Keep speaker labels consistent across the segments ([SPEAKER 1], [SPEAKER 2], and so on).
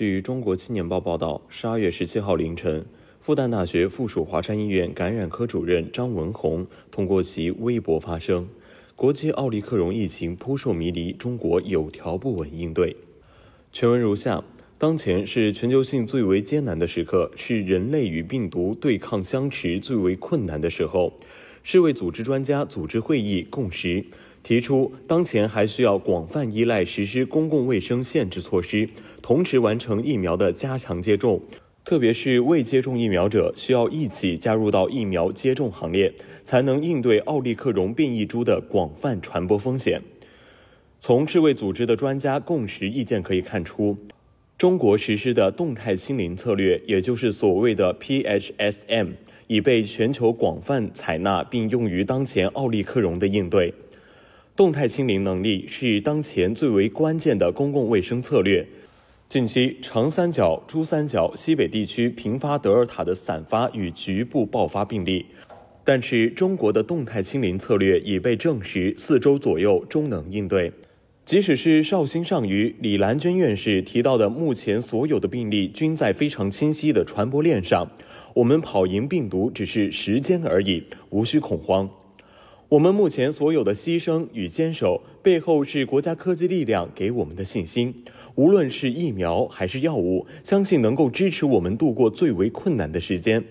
[SPEAKER 1] 据中国青年报报道，十二月十七号凌晨，复旦大学附属华山医院感染科主任张文宏通过其微博发声：“国际奥利克戎疫情扑朔迷离，中国有条不紊应对。”全文如下：当前是全球性最为艰难的时刻，是人类与病毒对抗相持最为困难的时候。世卫组织专家组织会议共识。提出，当前还需要广泛依赖实施公共卫生限制措施，同时完成疫苗的加强接种，特别是未接种疫苗者需要一起加入到疫苗接种行列，才能应对奥利克戎变异株的广泛传播风险。从世卫组织的专家共识意见可以看出，中国实施的动态清零策略，也就是所谓的 PHSM，已被全球广泛采纳并用于当前奥利克戎的应对。动态清零能力是当前最为关键的公共卫生策略。近期，长三角、珠三角、西北地区频发德尔塔的散发与局部爆发病例，但是中国的动态清零策略已被证实四周左右终能应对。即使是绍兴上虞李兰娟院士提到的，目前所有的病例均在非常清晰的传播链上，我们跑赢病毒只是时间而已，无需恐慌。我们目前所有的牺牲与坚守，背后是国家科技力量给我们的信心。无论是疫苗还是药物，相信能够支持我们度过最为困难的时间。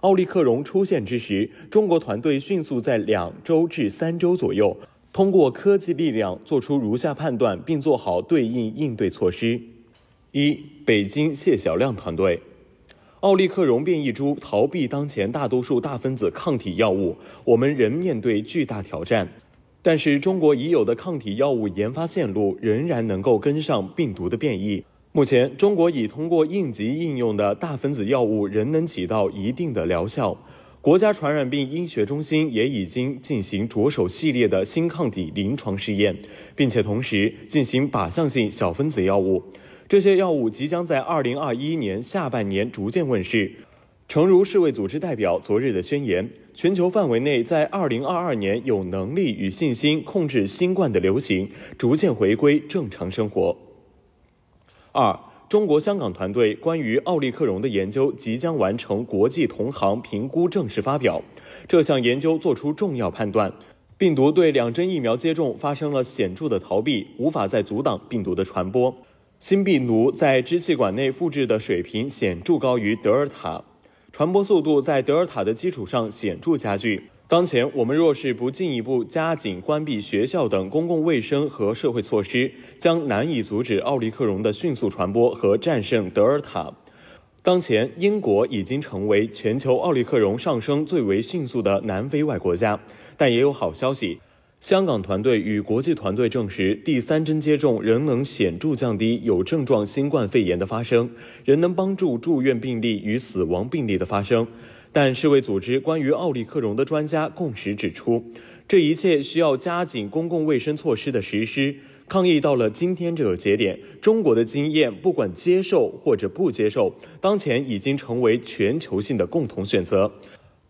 [SPEAKER 1] 奥利克戎出现之时，中国团队迅速在两周至三周左右，通过科技力量做出如下判断，并做好对应应对措施：一、北京谢小亮团队。奥利克戎变异株逃避当前大多数大分子抗体药物，我们仍面对巨大挑战。但是，中国已有的抗体药物研发线路仍然能够跟上病毒的变异。目前，中国已通过应急应用的大分子药物仍能起到一定的疗效。国家传染病医学中心也已经进行着手系列的新抗体临床试验，并且同时进行靶向性小分子药物。这些药物即将在二零二一年下半年逐渐问世。诚如世卫组织代表昨日的宣言，全球范围内在二零二二年有能力与信心控制新冠的流行，逐渐回归正常生活。二，中国香港团队关于奥利克戎的研究即将完成国际同行评估正式发表。这项研究作出重要判断：病毒对两针疫苗接种发生了显著的逃避，无法再阻挡病毒的传播。新病毒在支气管内复制的水平显著高于德尔塔，传播速度在德尔塔的基础上显著加剧。当前，我们若是不进一步加紧关闭学校等公共卫生和社会措施，将难以阻止奥利克戎的迅速传播和战胜德尔塔。当前，英国已经成为全球奥利克戎上升最为迅速的南非外国家，但也有好消息。香港团队与国际团队证实，第三针接种仍能显著降低有症状新冠肺炎的发生，仍能帮助住院病例与死亡病例的发生。但世卫组织关于奥利克戎的专家共识指出，这一切需要加紧公共卫生措施的实施。抗疫到了今天这个节点，中国的经验，不管接受或者不接受，当前已经成为全球性的共同选择。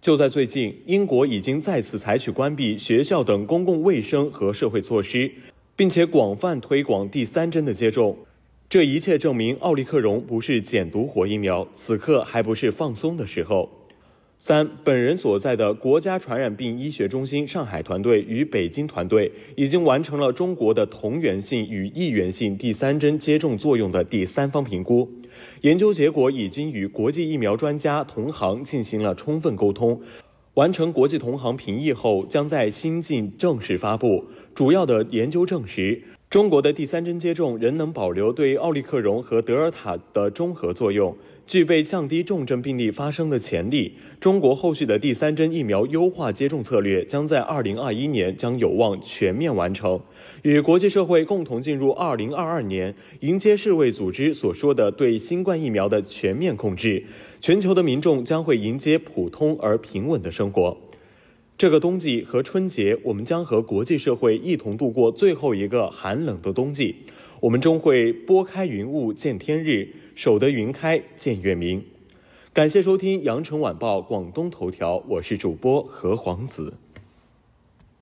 [SPEAKER 1] 就在最近，英国已经再次采取关闭学校等公共卫生和社会措施，并且广泛推广第三针的接种。这一切证明，奥利克戎不是减毒活疫苗，此刻还不是放松的时候。三，本人所在的国家传染病医学中心上海团队与北京团队已经完成了中国的同源性与异源性第三针接种作用的第三方评估，研究结果已经与国际疫苗专家同行进行了充分沟通，完成国际同行评议后，将在新近正式发布。主要的研究证实。中国的第三针接种仍能保留对奥利克戎和德尔塔的中和作用，具备降低重症病例发生的潜力。中国后续的第三针疫苗优化接种策略将在二零二一年将有望全面完成，与国际社会共同进入二零二二年，迎接世卫组织所说的对新冠疫苗的全面控制。全球的民众将会迎接普通而平稳的生活。这个冬季和春节，我们将和国际社会一同度过最后一个寒冷的冬季。我们终会拨开云雾见天日，守得云开见月明。感谢收听羊城晚报广东头条，我是主播何皇子。